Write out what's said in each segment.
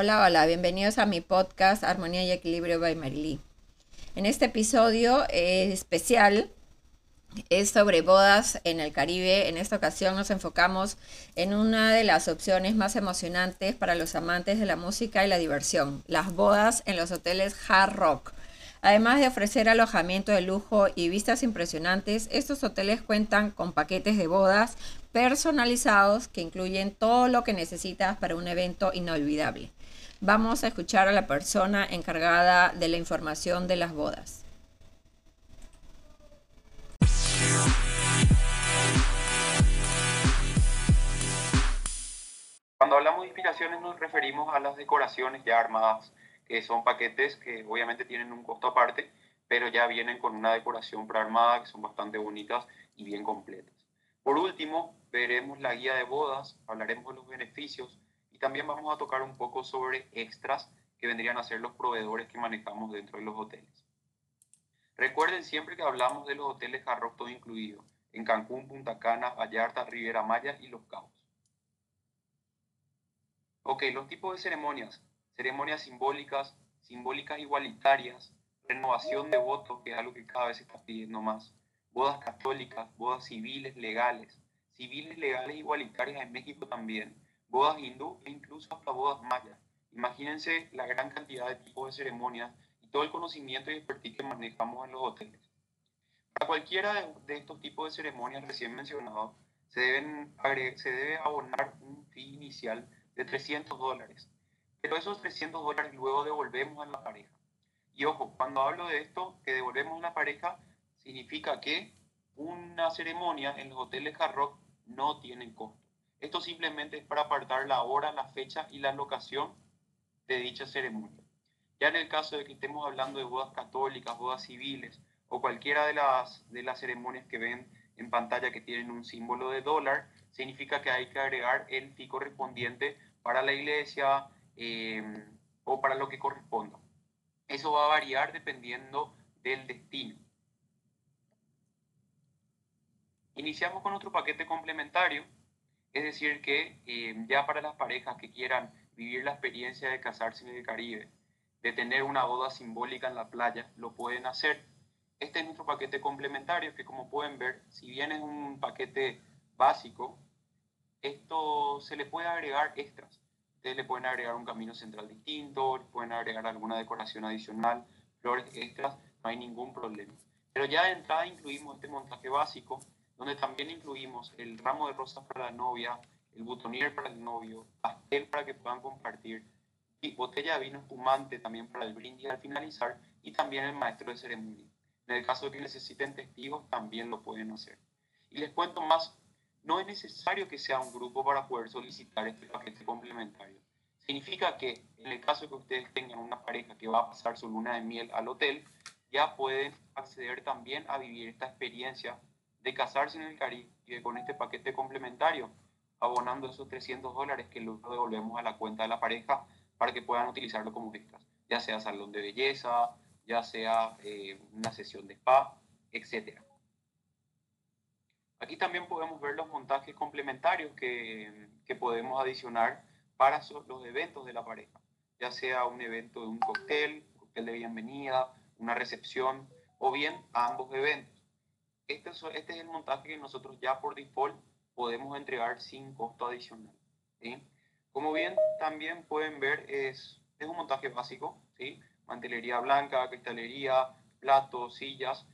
Hola, hola, bienvenidos a mi podcast Armonía y Equilibrio by Marily. En este episodio especial es sobre bodas en el Caribe. En esta ocasión nos enfocamos en una de las opciones más emocionantes para los amantes de la música y la diversión, las bodas en los hoteles Hard Rock. Además de ofrecer alojamiento de lujo y vistas impresionantes, estos hoteles cuentan con paquetes de bodas personalizados que incluyen todo lo que necesitas para un evento inolvidable. Vamos a escuchar a la persona encargada de la información de las bodas. Cuando hablamos de inspiraciones nos referimos a las decoraciones ya armadas que son paquetes que obviamente tienen un costo aparte, pero ya vienen con una decoración prearmada que son bastante bonitas y bien completas. Por último, veremos la guía de bodas, hablaremos de los beneficios también vamos a tocar un poco sobre extras que vendrían a ser los proveedores que manejamos dentro de los hoteles. Recuerden siempre que hablamos de los hoteles Jarrock todo incluido, en Cancún, Punta Cana, Vallarta, Riviera Maya y Los Cabos. Ok, los tipos de ceremonias ceremonias simbólicas, simbólicas igualitarias, renovación de votos, que es algo que cada vez se está pidiendo más, bodas católicas, bodas civiles legales, civiles legales igualitarias en México también, bodas hindú e incluso hasta bodas mayas. Imagínense la gran cantidad de tipos de ceremonias y todo el conocimiento y expertise que manejamos en los hoteles. Para cualquiera de, estos tipos de ceremonias recién mencionados, se, deben se debe abonar un fee inicial de 300 dólares pero esos 300 dólares luego devolvemos a la pareja. Y ojo, cuando hablo de esto, que devolvemos a la pareja, significa que una ceremonia en los hoteles Hard no tiene costo. Esto simplemente es para apartar la hora, la fecha y la locación de dicha ceremonia. Ya en el caso de que estemos hablando de bodas católicas, bodas civiles o cualquiera de las, de las ceremonias que ven en pantalla que tienen un símbolo de dólar, significa que hay que agregar el fee correspondiente para la iglesia, Em, o para lo que corresponda. Eso va a variar dependiendo del destino. Iniciamos con nuestro paquete complementario, es decir, que em, ya para las parejas que quieran vivir la experiencia de casarse en el Caribe, de tener una boda simbólica en la playa, lo pueden hacer. Este es nuestro paquete complementario, que como pueden ver, si bien es un paquete básico, esto se le puede agregar extras. Ustedes le pueden agregar un camino central distinto, pueden agregar alguna decoración adicional, flores extras, no hay ningún problema. Pero ya de entrada incluimos este montaje básico, donde también incluimos el ramo de rosas para la novia, el butonier para el novio, pastel para que puedan compartir, y botella de vino espumante también para el brindis al finalizar, y también el maestro de ceremonia. En el caso de que necesiten testigos, también lo pueden hacer. Y les cuento más no es necesario que sea un grupo para poder solicitar este paquete complementario. Significa que en el caso que ustedes tengan una pareja que va a pasar su luna de miel al hotel, ya pueden acceder también a vivir esta experiencia de casarse en el Caribe con este paquete complementario, abonando esos 300 dólares que luego devolvemos a la cuenta de la pareja para que puedan utilizarlo como extras, ya sea salón de belleza, ya sea eh, una sesión de spa, etcétera. Aquí también podemos ver los montajes complementarios que, que podemos adicionar para los eventos de la pareja, ya sea un evento de un cóctel, cóctel de bienvenida, una recepción o bien ambos eventos. Este es, este es el montaje que nosotros ya por default podemos entregar sin costo adicional. Como bien también pueden ver, es, un montaje básico, mantelería blanca, cristalería, platos, sillas.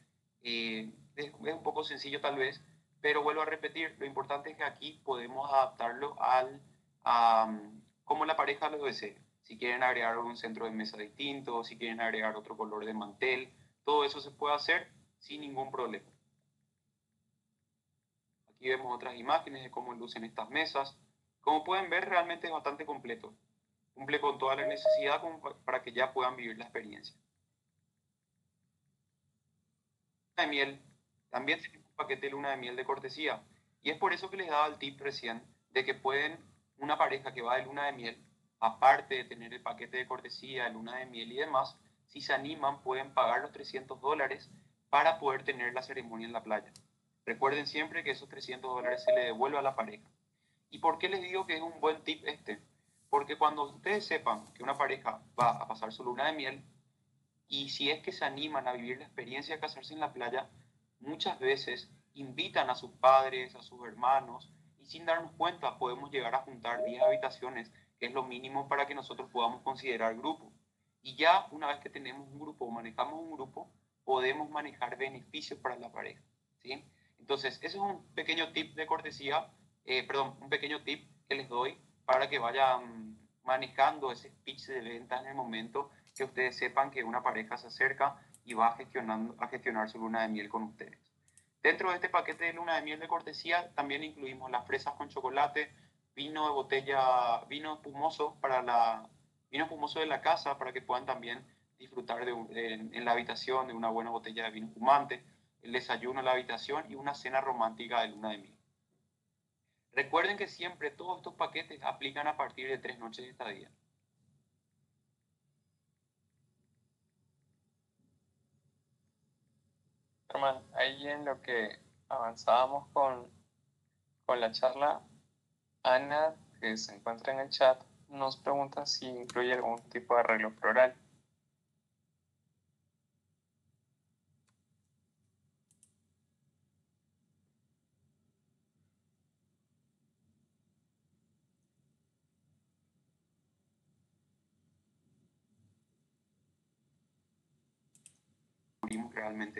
Eh, es, es un poco sencillo tal vez, pero vuelvo a repetir, lo importante es que aquí podemos adaptarlo al, a como la pareja lo desee. Si quieren agregar un centro de mesa distinto, si quieren agregar otro color de mantel, todo eso se puede hacer sin ningún problema. Aquí vemos otras imágenes de cómo lucen estas mesas. Como pueden ver, realmente es bastante completo. Cumple con toda la necesidad para que ya puedan vivir la experiencia. De miel. También paquete de luna de miel de cortesía. Y es por eso que les daba el tip recién de que pueden, una pareja que va de luna de miel, aparte de tener el paquete de cortesía, luna de miel y demás, si se animan pueden pagar los 300 dólares para poder tener la ceremonia en la playa. Recuerden siempre que esos 300 dólares se le devuelve a la pareja. ¿Y por qué les digo que es un buen tip este? Porque cuando ustedes sepan que una pareja va a pasar su luna de miel, y si es que se animan a vivir la experiencia de casarse en la playa, muchas veces invitan a sus padres, a sus hermanos, y sin darnos cuenta podemos llegar a juntar 10 habitaciones, que es lo mínimo para que nosotros podamos considerar grupo. Y ya una vez que tenemos un grupo o manejamos un grupo, podemos manejar beneficios para la pareja. ¿sí? Entonces, ese es un pequeño tip de cortesía, eh, perdón, un pequeño tip que les doy para que vayan manejando ese pitch de venta en el momento que ustedes sepan que una pareja se acerca y va gestionando, a gestionar su luna de miel con ustedes. Dentro de este paquete de luna de miel de cortesía también incluimos las fresas con chocolate, vino de botella, vino espumoso para la vino espumoso de la casa para que puedan también disfrutar de, en la habitación de una buena botella de vino espumante, el desayuno en la habitación y una cena romántica de luna de miel. Recuerden que siempre todos estos paquetes aplican a partir de tres noches de estadía. ahí en lo que avanzábamos con, con la charla, Ana, que se encuentra en el chat, nos pregunta si incluye algún tipo de arreglo floral.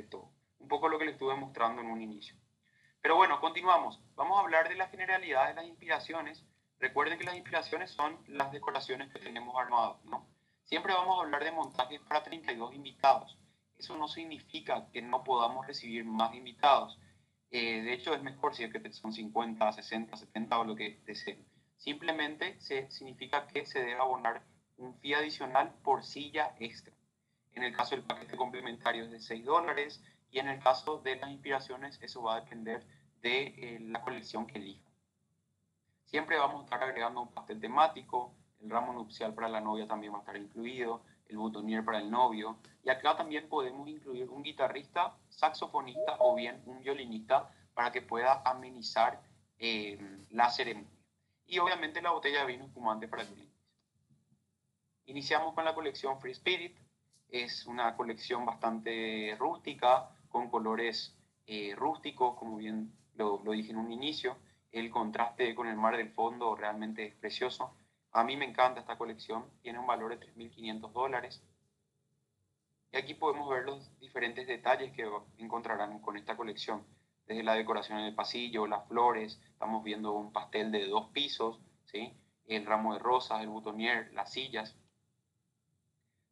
Todo. Un poco lo que les estuve mostrando en un inicio. Pero bueno, continuamos. Vamos a hablar de la generalidad de las inspiraciones. Recuerden que las inspiraciones son las decoraciones que tenemos armadas, ¿no? Siempre vamos a hablar de montajes para 32 invitados. Eso no significa que no podamos recibir más invitados. Eh, de hecho, es mejor si es que son 50, 60, 70 o lo que deseen. Simplemente se, significa que se debe abonar un fee adicional por silla extra. En el caso del paquete complementario es de 6 dólares y en el caso de las inspiraciones eso va a depender de eh, la colección que elija. Siempre vamos a estar agregando un pastel temático, el ramo nupcial para la novia también va a estar incluido, el botonier para el novio y acá también podemos incluir un guitarrista, saxofonista o bien un violinista para que pueda amenizar eh, la ceremonia. Y obviamente la botella de vino espumante para el brindis. Iniciamos con la colección Free Spirit, es una colección bastante rústica, con colores eh, rústicos, como bien lo, dije en un inicio. El contraste con el mar del fondo realmente es precioso. A mí me encanta esta colección, tiene un valor de 3.500 dólares. Y aquí podemos ver los diferentes detalles que encontrarán con esta colección. Desde la decoración en el pasillo, las flores, estamos viendo un pastel de dos pisos, ¿sí? el ramo de rosas, el butonier, las sillas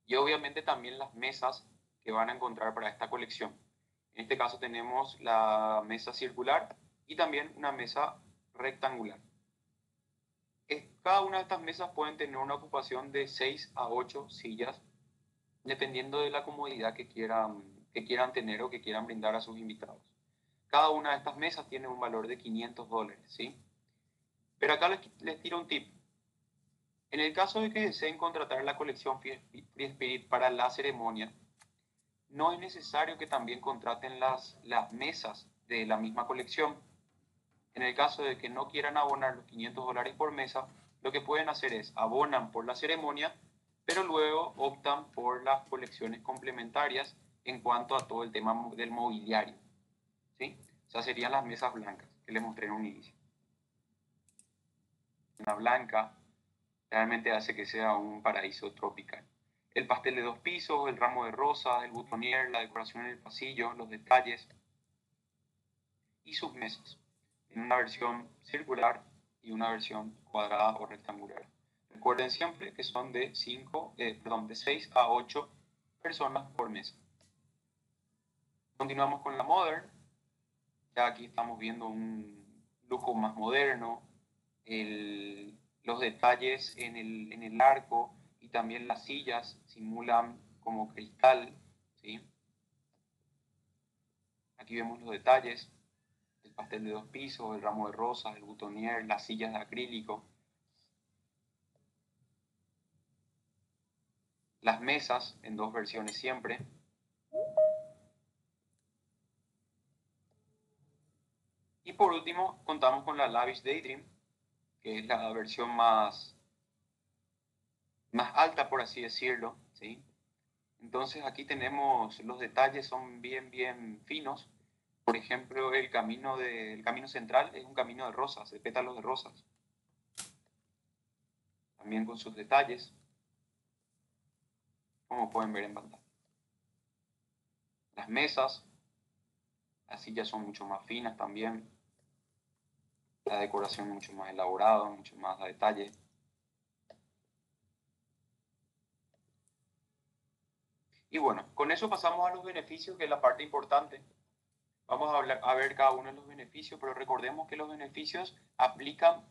y obviamente también las mesas que van a encontrar para esta colección. En este caso tenemos la mesa circular y también una mesa rectangular. Cada una de estas mesas pueden tener una ocupación de 6 a 8 sillas, dependiendo de la comodidad que quieran, que quieran tener o que quieran brindar a sus invitados. Cada una de estas mesas tiene un valor de 500 dólares, ¿sí? Pero acá les, les tiro un tip. En el caso de que deseen contratar la colección Free Spirit para la ceremonia, no es necesario que también contraten las, las mesas de la misma colección. En el caso de que no quieran abonar los 500 dólares por mesa, lo que pueden hacer es abonan por la ceremonia, pero luego optan por las colecciones complementarias en cuanto a todo el tema del mobiliario. ¿sí? O sea, serían las mesas blancas que les mostré en un inicio. Una blanca, realmente hace que sea un paraíso tropical. El pastel de dos pisos, el ramo de rosas, el butonier, la decoración en el pasillo, los detalles y sus mesas, en una versión circular y una versión cuadrada o rectangular. Recuerden siempre que son de, cinco, eh, perdón, de 6 a 8 personas por mesa. Continuamos con la Modern. Ya aquí estamos viendo un lujo más moderno, el, los detalles en el, en el arco y también las sillas simulan como cristal. ¿sí? Aquí vemos los detalles, el pastel de dos pisos, el ramo de rosas, el butonier, las sillas de acrílico. Las mesas en dos versiones siempre. Y por último, contamos con la Lavish Daydream, que es la versión más, más alta, por así decirlo, ¿sí? Entonces aquí tenemos, los detalles son bien, bien finos. Por ejemplo, el camino, de, el camino central es un camino de rosas, de pétalos de rosas. También con sus detalles, como pueden ver en pantalla. Las mesas, las sillas son mucho más finas también. La decoración mucho más elaborada, mucho más a detalle. Y bueno, con eso pasamos a los beneficios, que es la parte importante. Vamos a, hablar, a ver cada uno de los beneficios, pero recordemos que los beneficios aplican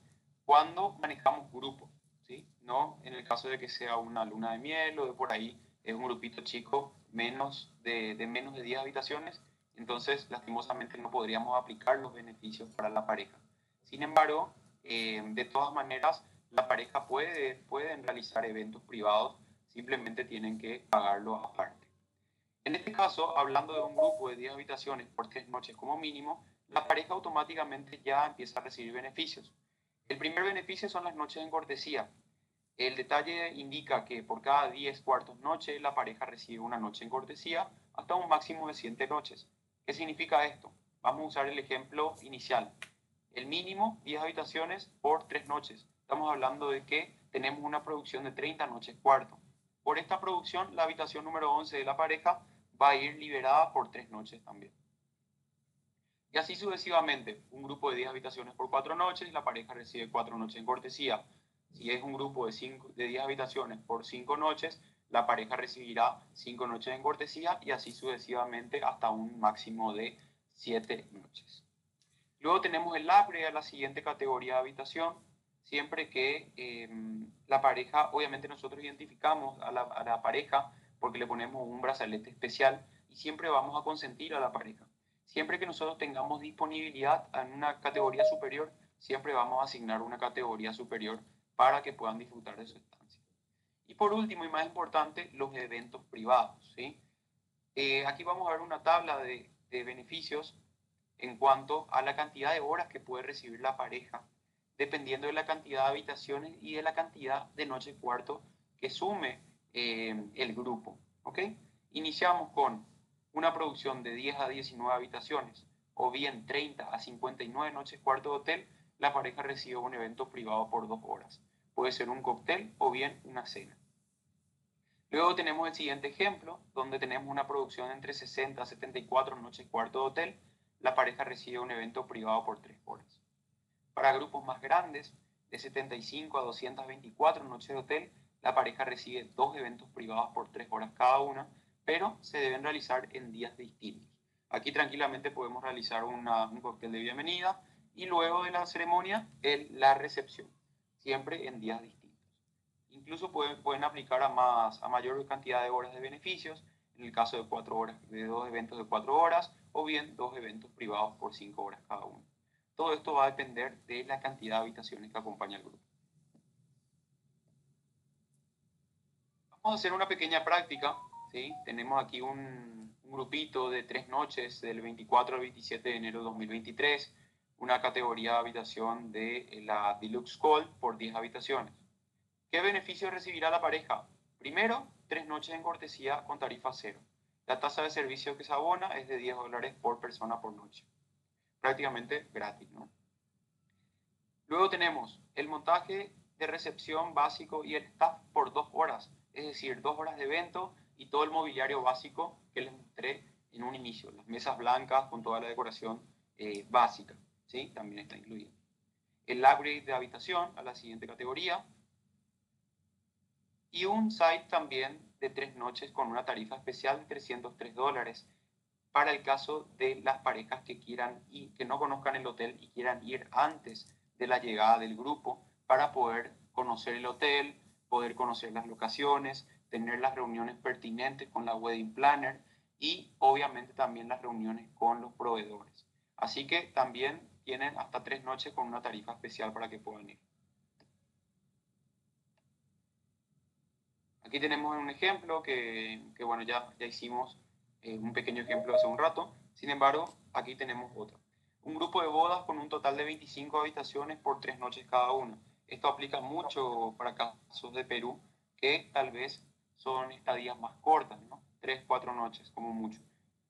cuando manejamos grupos, ¿sí? No en el caso de que sea una luna de miel o de por ahí es un grupito chico menos de, de menos de 10 habitaciones, entonces lastimosamente no podríamos aplicar los beneficios para la pareja. Sin embargo, eh, de todas maneras, la pareja puede pueden realizar eventos privados simplemente tienen que pagarlo aparte. En este caso, hablando de un grupo de 10 habitaciones por 3 noches como mínimo, la pareja automáticamente ya empieza a recibir beneficios. El primer beneficio son las noches en cortesía. El detalle indica que por cada 10 cuartos noche la pareja recibe una noche en cortesía hasta un máximo de 7 noches. ¿Qué significa esto? Vamos a usar el ejemplo inicial. El mínimo 10 habitaciones por 3 noches. Estamos hablando de que tenemos una producción de 30 noches cuarto. Por esta producción, la habitación número 11 de la pareja va a ir liberada por tres noches también. Y así sucesivamente, un grupo de 10 habitaciones por cuatro noches, la pareja recibe cuatro noches en cortesía. Si es un grupo de, cinco, de 10 habitaciones por cinco noches, la pareja recibirá cinco noches en cortesía y así sucesivamente hasta un máximo de siete noches. Luego tenemos el upgrade a la siguiente categoría de habitación, siempre que em, la pareja, obviamente nosotros identificamos a la, pareja porque le ponemos un brazalete especial y siempre vamos a consentir a la pareja. Siempre que nosotros tengamos disponibilidad en una categoría superior, siempre vamos a asignar una categoría superior para que puedan disfrutar de su estancia. Y por último y más importante, los eventos privados. ¿sí? Eh, aquí vamos a ver una tabla de beneficios en cuanto a la cantidad de horas que puede recibir la pareja dependiendo de la cantidad de habitaciones y de la cantidad de noches cuarto que sume eh, el grupo. ¿ok? Iniciamos con una producción de 10 a 19 habitaciones o bien 30 a 59 noches cuarto de hotel, la pareja recibe un evento privado por dos horas. Puede ser un cóctel o bien una cena. Luego tenemos el siguiente ejemplo, donde tenemos una producción entre 60 a 74 noches cuarto de hotel, la pareja recibe un evento privado por tres horas. Para grupos más grandes, de 75 a 224 noches de hotel, la pareja recibe dos eventos privados por tres horas cada una, pero se deben realizar en días distintos. Aquí tranquilamente podemos realizar una, un cóctel de bienvenida y luego de la ceremonia el, la recepción, siempre en días distintos. Incluso pueden, pueden aplicar a, más, a mayor cantidad de horas de beneficios, en el caso de, cuatro horas, de dos eventos de cuatro horas o bien dos eventos privados por cinco horas cada uno. Todo esto va a depender de la cantidad de habitaciones que acompaña el grupo. Vamos a hacer una pequeña práctica. ¿sí? Tenemos aquí un, un grupito de tres noches del 24 al 27 de enero de 2023, una categoría de habitación de la Deluxe Call por 10 habitaciones. ¿Qué beneficio recibirá la pareja? Primero, tres noches en cortesía con tarifa cero. La tasa de servicio que se abona es de 10 dólares por persona por noche prácticamente gratis. Luego tenemos el montaje de recepción básico y el staff por dos horas, es decir, dos horas de evento y todo el mobiliario básico que les mostré en un inicio, las mesas blancas con toda la decoración eh, básica, ¿sí? también está incluido. El upgrade de habitación a la siguiente categoría y un site también de tres noches con una tarifa especial de 303 dólares para el caso de las parejas que quieran y que no conozcan el hotel y quieran ir antes de la llegada del grupo para poder conocer el hotel, poder conocer las locaciones, tener las reuniones pertinentes con la wedding planner y obviamente también las reuniones con los proveedores. Así que también tienen hasta tres noches con una tarifa especial para que puedan ir. Aquí tenemos un ejemplo que, que bueno, ya, ya hicimos eh, un pequeño ejemplo hace un rato. Sin embargo, aquí tenemos otro. Un grupo de bodas con un total de 25 habitaciones por tres noches cada una. Esto aplica mucho para casos de Perú, que tal vez son estadías más cortas, ¿no? Tres, cuatro noches, como mucho.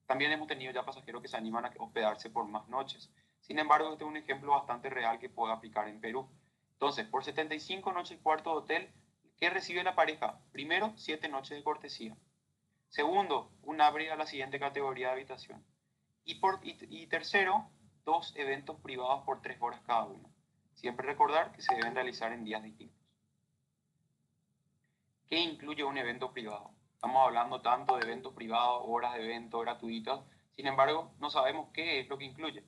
También hemos tenido ya pasajeros que se animan a hospedarse por más noches. Sin embargo, este es un ejemplo bastante real que puede aplicar en Perú. Entonces, por 75 noches cuarto de hotel, ¿qué recibe la pareja? Primero, siete noches de cortesía. Segundo, un abre a la siguiente categoría de habitación. Y, por, y tercero, dos eventos privados por tres horas cada uno. Siempre recordar que se deben realizar en días distintos. ¿Qué incluye un evento privado? Estamos hablando tanto de eventos privados, horas de evento gratuitas, sin embargo, no sabemos qué es lo que incluye.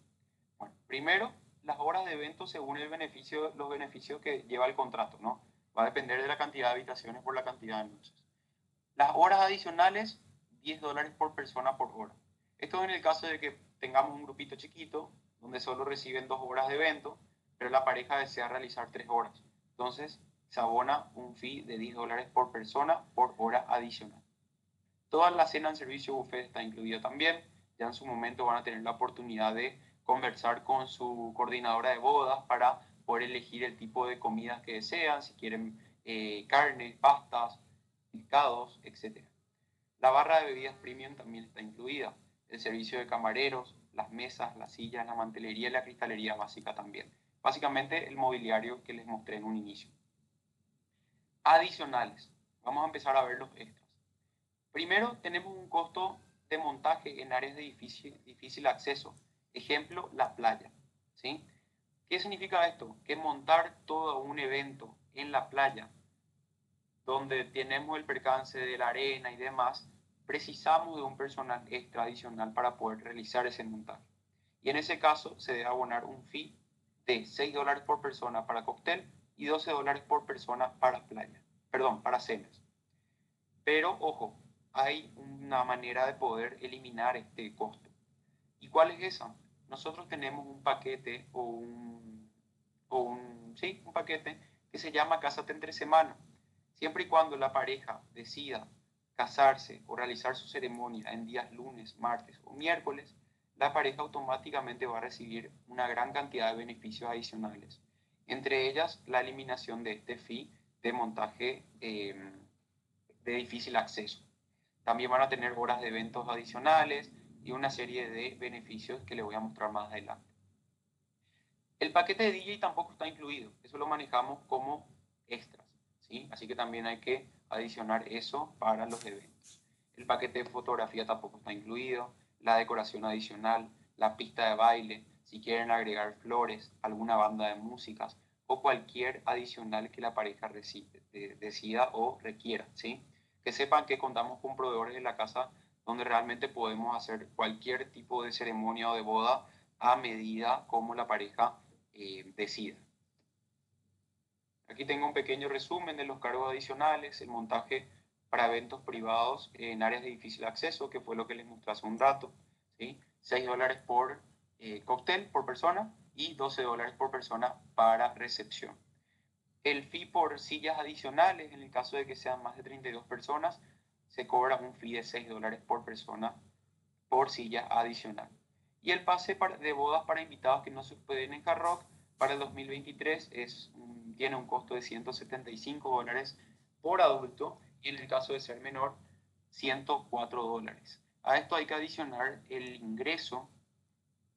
Bueno, primero, las horas de evento según el beneficio, los beneficios que lleva el contrato, ¿no? Va a depender de la cantidad de habitaciones por la cantidad de noches. Las horas adicionales, 10 dólares por persona por hora. Esto en el caso de que tengamos un grupito chiquito, donde solo reciben dos horas de evento, pero la pareja desea realizar tres horas. Entonces, se abona un fee de 10 dólares por persona por hora adicional. Toda la cena en servicio buffet está incluida también. Ya en su momento van a tener la oportunidad de conversar con su coordinadora de bodas para poder elegir el tipo de comidas que desean, si quieren eh, carne, pastas, pescados, etc. La barra de bebidas premium también está incluida. El servicio de camareros, las mesas, las sillas, la mantelería y la cristalería básica también. Básicamente el mobiliario que les mostré en un inicio. Adicionales. Vamos a empezar a ver los extras. Primero tenemos un costo de montaje en áreas de difícil, difícil acceso. Ejemplo, la playa. ¿sí? ¿Qué significa esto? Que montar todo un evento en la playa, donde tenemos el percance de la arena y demás, precisamos de un personal extra adicional para poder realizar ese montaje. Y en ese caso se debe abonar un fee de 6 dólares por persona para cóctel y 12 dólares por persona para playa, perdón, para cenas. Pero ojo, hay una manera de poder eliminar este costo. ¿Y cuál es esa? Nosotros tenemos un paquete o un, o un, sí, un paquete que se llama Cásate entre semana. Siempre y cuando la pareja decida casarse o realizar su ceremonia en días lunes, martes o miércoles, la pareja automáticamente va a recibir una gran cantidad de beneficios adicionales, entre ellas la eliminación de este fee de montaje em, de difícil acceso. También van a tener horas de eventos adicionales y una serie de beneficios que les voy a mostrar más adelante. El paquete de DJ tampoco está incluido, eso lo manejamos como extras, ¿sí? así que también hay que adicionar eso para los eventos. El paquete de fotografía tampoco está incluido, la decoración adicional, la pista de baile, si quieren agregar flores, alguna banda de músicas o cualquier adicional que la pareja decida o requiera, ¿sí? Que sepan que contamos con proveedores en la casa donde realmente podemos hacer cualquier tipo de ceremonia o de boda a medida como la pareja eh, decida. Aquí tengo un pequeño resumen de los cargos adicionales, el montaje para eventos privados en áreas de difícil acceso, que fue lo que les mostré un rato. ¿sí? 6 dólares por eh, cóctel por persona y 12 dólares por persona para recepción. El fee por sillas adicionales, en el caso de que sean más de 32 personas, se cobra un fee de 6 dólares por persona por silla adicional. Y el pase de bodas para invitados que no se pueden en Hard para el 2023 es, tiene un costo de 175 dólares por adulto y en el caso de ser menor, 104 dólares. A esto hay que adicionar el ingreso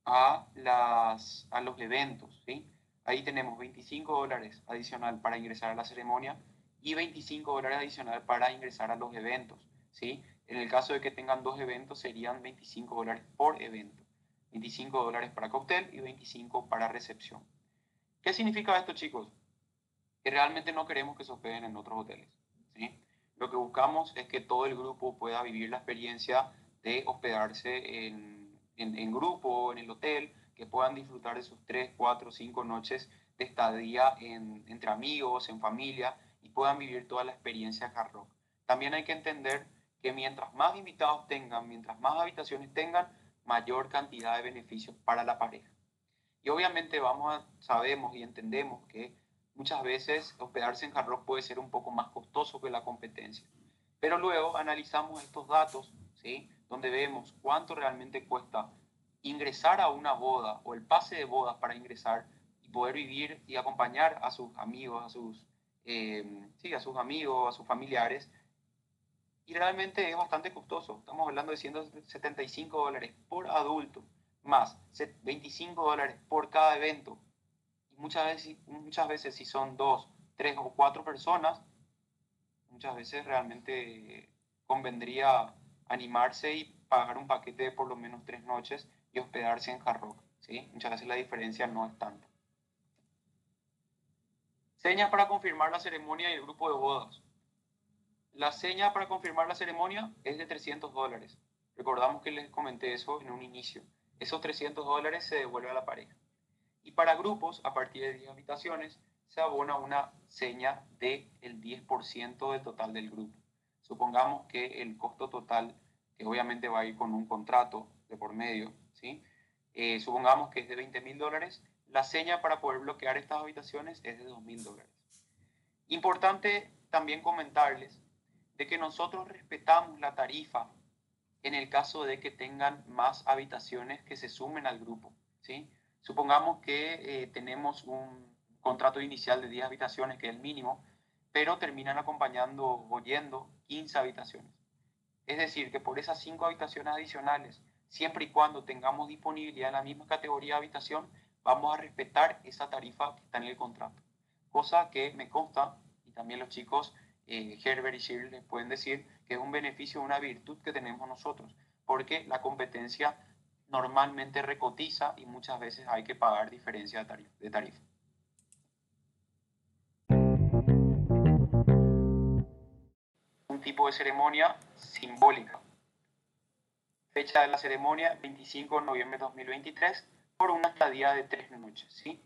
a, las, a los eventos. Ahí tenemos 25 dólares adicional para ingresar a la ceremonia y 25 dólares adicional para ingresar a los eventos. ¿Sí? En el caso de que tengan dos eventos serían 25 dólares por evento. 25 dólares para cóctel y 25 para recepción. ¿Qué significa esto, chicos? Que realmente no queremos que se hospeden en otros hoteles. ¿sí? Lo que buscamos es que todo el grupo pueda vivir la experiencia de hospedarse en, en, grupo, en el hotel, que puedan disfrutar de sus 3, 4, 5 noches de estadía entre amigos, en familia, y puedan vivir toda la experiencia hard rock. También hay que entender que mientras más invitados tengan, mientras más habitaciones tengan, mayor cantidad de beneficios para la pareja. Y obviamente vamos a, sabemos y entendemos que muchas veces hospedarse en Hard Rock puede ser un poco más costoso que la competencia. Pero luego analizamos estos datos, ¿sí? donde vemos cuánto realmente cuesta ingresar a una boda o el pase de bodas para ingresar y poder vivir y acompañar a sus amigos, a sus eh, sí, a sus amigos, a sus familiares. Y realmente es bastante costoso. Estamos hablando de 175 dólares por adulto, más 25 dólares por cada evento. Y muchas veces, muchas veces si son dos, tres o cuatro personas, muchas veces realmente convendría animarse y pagar un paquete de por lo menos tres noches y hospedarse en Hard. Muchas veces la diferencia no es tanta. Señas para confirmar la ceremonia y el grupo de bodas. La seña para confirmar la ceremonia es de 300 dólares. Recordamos que les comenté eso en un inicio. Esos 300 dólares se devuelve a la pareja. Y para grupos, a partir de 10 habitaciones, se abona una seña del el 10% del total del grupo. Supongamos que el costo total, que obviamente va a ir con un contrato de por medio, ¿sí? Eh, supongamos que es de 20 mil dólares, la seña para poder bloquear estas habitaciones es de 2 mil dólares. Importante también comentarles de que nosotros respetamos la tarifa en el caso de que tengan más habitaciones que se sumen al grupo. ¿sí? Supongamos que eh, tenemos un contrato inicial de 10 habitaciones, que es el mínimo, pero terminan acompañando o yendo 15 habitaciones. Es decir, que por esas 5 habitaciones adicionales, siempre y cuando tengamos disponibilidad en la misma categoría de habitación, vamos a respetar esa tarifa que está en el contrato. Cosa que me consta, y también los chicos eh, Herbert y Shirley pueden decir que es un beneficio, una virtud que tenemos nosotros, porque la competencia normalmente recotiza y muchas veces hay que pagar diferencia de tarifa. Un tipo de ceremonia simbólica. Fecha de la ceremonia 25 de noviembre de 2023 por una estadía de tres noches, ¿sí?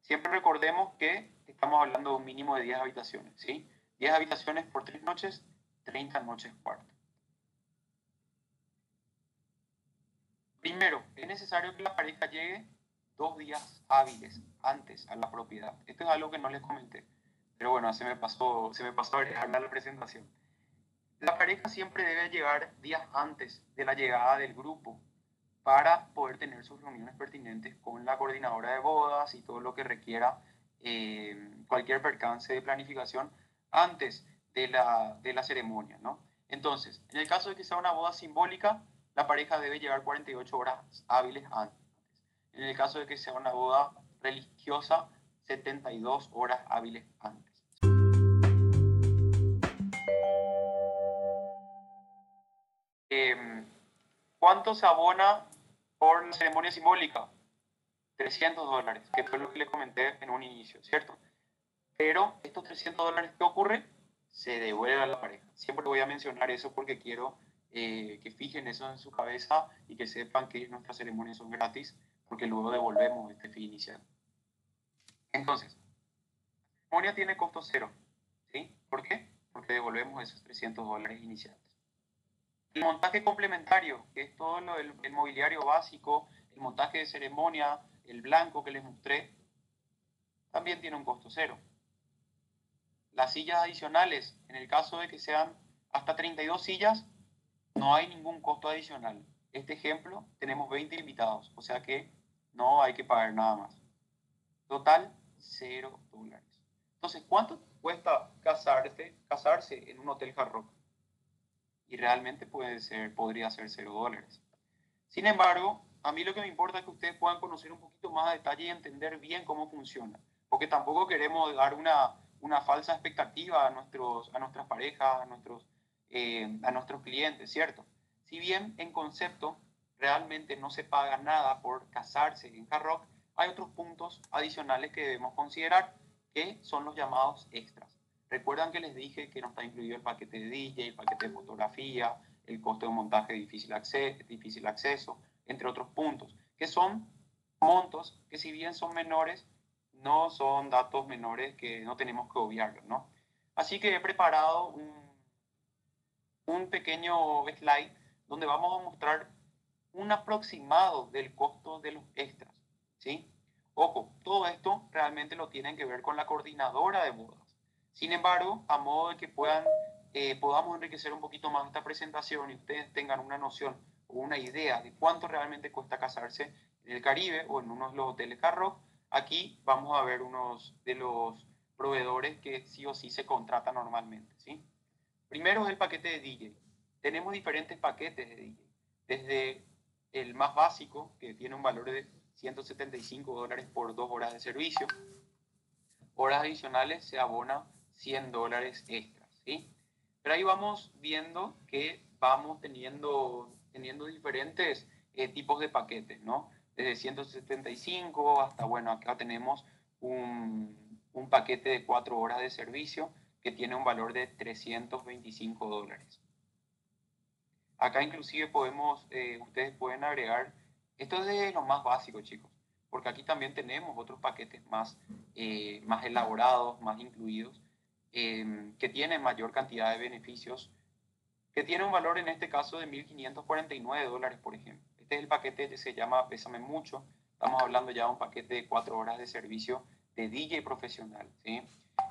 Siempre recordemos que estamos hablando de un mínimo de 10 habitaciones, ¿sí? 10 habitaciones por tres noches, 30 noches cuarto. Primero, es necesario que la pareja llegue dos días hábiles antes a la propiedad. Esto es algo que no les comenté, pero bueno, se me pasó, se me pasó a la presentación. La pareja siempre debe llegar días antes de la llegada del grupo para poder tener sus reuniones pertinentes con la coordinadora de bodas y todo lo que requiera eh, cualquier percance de planificación antes de la, de la ceremonia, ¿no? Entonces, en el caso de que sea una boda simbólica, la pareja debe llegar 48 horas hábiles antes. En el caso de que sea una boda religiosa, 72 horas hábiles antes. Em, ¿Cuánto se abona por la ceremonia simbólica, 300 dólares, que fue lo que le comenté en un inicio, ¿cierto? Pero estos 300 dólares, ¿qué ocurre? Se devuelve a la pareja. Siempre voy a mencionar eso porque quiero eh, que fijen eso en su cabeza y que sepan que nuestras ceremonias son gratis porque luego devolvemos este fin inicial. Entonces, la ceremonia tiene costo cero. ¿sí? ¿Por qué? Porque devolvemos esos 300 dólares iniciales. El montaje complementario, que es todo lo del, el mobiliario básico, el montaje de ceremonia, el blanco que les mostré, también tiene un costo cero. Las sillas adicionales, en el caso de que sean hasta 32 sillas, no hay ningún costo adicional. Este ejemplo, tenemos 20 invitados, o sea que no hay que pagar nada más. Total, cero dólares. Entonces, ¿cuánto cuesta casarse, en un hotel Hard y realmente puede ser, podría ser cero dólares. Sin embargo, a mí lo que me importa es que ustedes puedan conocer un poquito más a detalle y entender bien cómo funciona, porque tampoco queremos dar una, una falsa expectativa a, nuestros, a nuestras parejas, a nuestros, eh, a nuestros clientes, ¿cierto? Si bien en concepto realmente no se paga nada por casarse en Hard hay otros puntos adicionales que debemos considerar que son los llamados extras. Recuerdan que les dije que no está incluido el paquete de DJ, el paquete de fotografía, el costo de montaje difícil difícil acceso, entre otros puntos, que son montos que si bien son menores, no son datos menores que no tenemos que obviarlos, ¿no? Así que he preparado un, pequeño slide donde vamos a mostrar un aproximado del costo de los extras, ¿sí? Ojo, todo esto realmente lo tienen que ver con la coordinadora de bodas. Sin embargo, a modo de que puedan, eh, podamos enriquecer un poquito más esta presentación y ustedes tengan una noción o una idea de cuánto realmente cuesta casarse en el Caribe o en unos de los hoteles Carro, aquí vamos a ver unos de los proveedores que sí o sí se contratan normalmente. ¿sí? Primero es el paquete de DJ. Tenemos diferentes paquetes de DJ. Desde el más básico, que tiene un valor de 175 dólares por dos horas de servicio. Horas adicionales se abona 100 dólares extras. ¿sí? Pero ahí vamos viendo que vamos teniendo, teniendo diferentes eh, tipos de paquetes, ¿no? Desde 175 hasta, bueno, acá tenemos un, un paquete de 4 horas de servicio que tiene un valor de 325 dólares. Acá inclusive podemos, eh, ustedes pueden agregar, esto es lo más básico chicos, porque aquí también tenemos otros paquetes más, eh, más elaborados, más incluidos, em, que tienen mayor cantidad de beneficios, que tiene un valor en este caso de 1.549 dólares, por ejemplo. Este es el paquete que se llama Pésame Mucho. Estamos hablando ya de un paquete de cuatro horas de servicio de DJ profesional. ¿sí?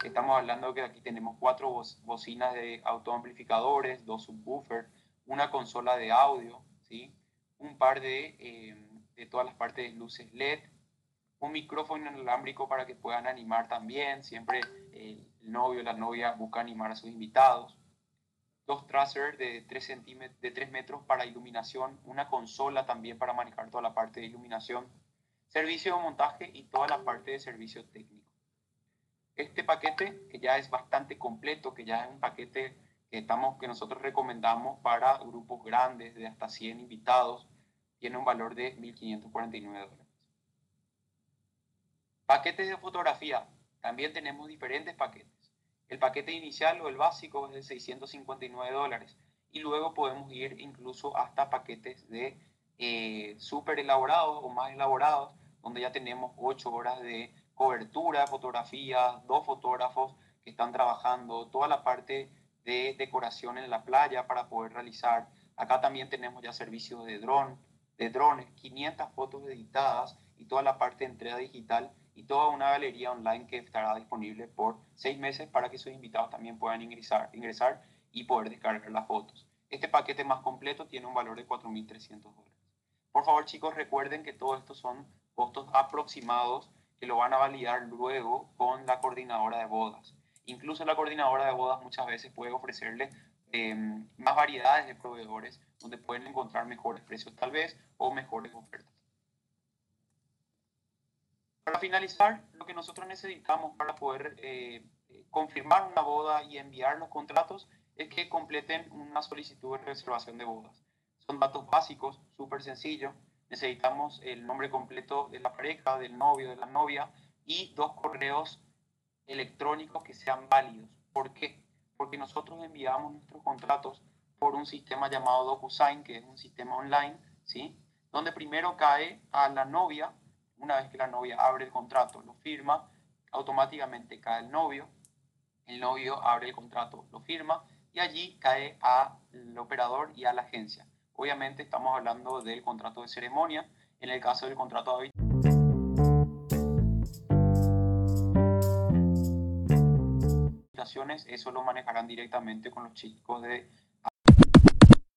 Estamos hablando que aquí tenemos cuatro bocinas de autoamplificadores, dos subwoofers, una consola de audio, ¿sí? un par de, eh, de todas las partes de luces LED, un micrófono inalámbrico para que puedan animar también. Siempre el novio o la novia busca animar a sus invitados dos tracers de 3, de 3 metros para iluminación, una consola también para manejar toda la parte de iluminación, servicio de montaje y toda la parte de servicio técnico. Este paquete, que ya es bastante completo, que ya es un paquete que, estamos, que nosotros recomendamos para grupos grandes de hasta 100 invitados, tiene un valor de 1.549 dólares. Paquetes de fotografía. También tenemos diferentes paquetes. El paquete inicial o el básico es de 659 dólares y luego podemos ir incluso hasta paquetes de eh, súper elaborados o más elaborados, donde ya tenemos 8 horas de cobertura fotografías, dos fotógrafos que están trabajando, toda la parte de decoración en la playa para poder realizar. Acá también tenemos ya servicios de dron, de drones, 500 fotos editadas y toda la parte de entrega digital y toda una galería online que estará disponible por seis meses para que sus invitados también puedan ingresar, ingresar y poder descargar las fotos. Este paquete más completo tiene un valor de 4.300 dólares. Por favor, chicos, recuerden que todos estos son costos aproximados que lo van a validar luego con la coordinadora de bodas. Incluso la coordinadora de bodas muchas veces puede ofrecerle em, más variedades de proveedores donde pueden encontrar mejores precios tal vez o mejores ofertas. Para finalizar, lo que nosotros necesitamos para poder eh, confirmar una boda y enviar los contratos es que completen una solicitud de reservación de bodas. Son datos básicos, súper sencillos. Necesitamos el nombre completo de la pareja, del novio, de la novia y dos correos electrónicos que sean válidos. ¿Por qué? Porque nosotros enviamos nuestros contratos por un sistema llamado DocuSign, que es un sistema online, ¿sí? Donde primero cae a la novia una vez que la novia abre el contrato, lo firma, automáticamente cae el novio, el novio abre el contrato, lo firma y allí cae al operador y a la agencia. Obviamente estamos hablando del contrato de ceremonia, en el caso del contrato de habitaciones, eso lo manejarán directamente con los chicos de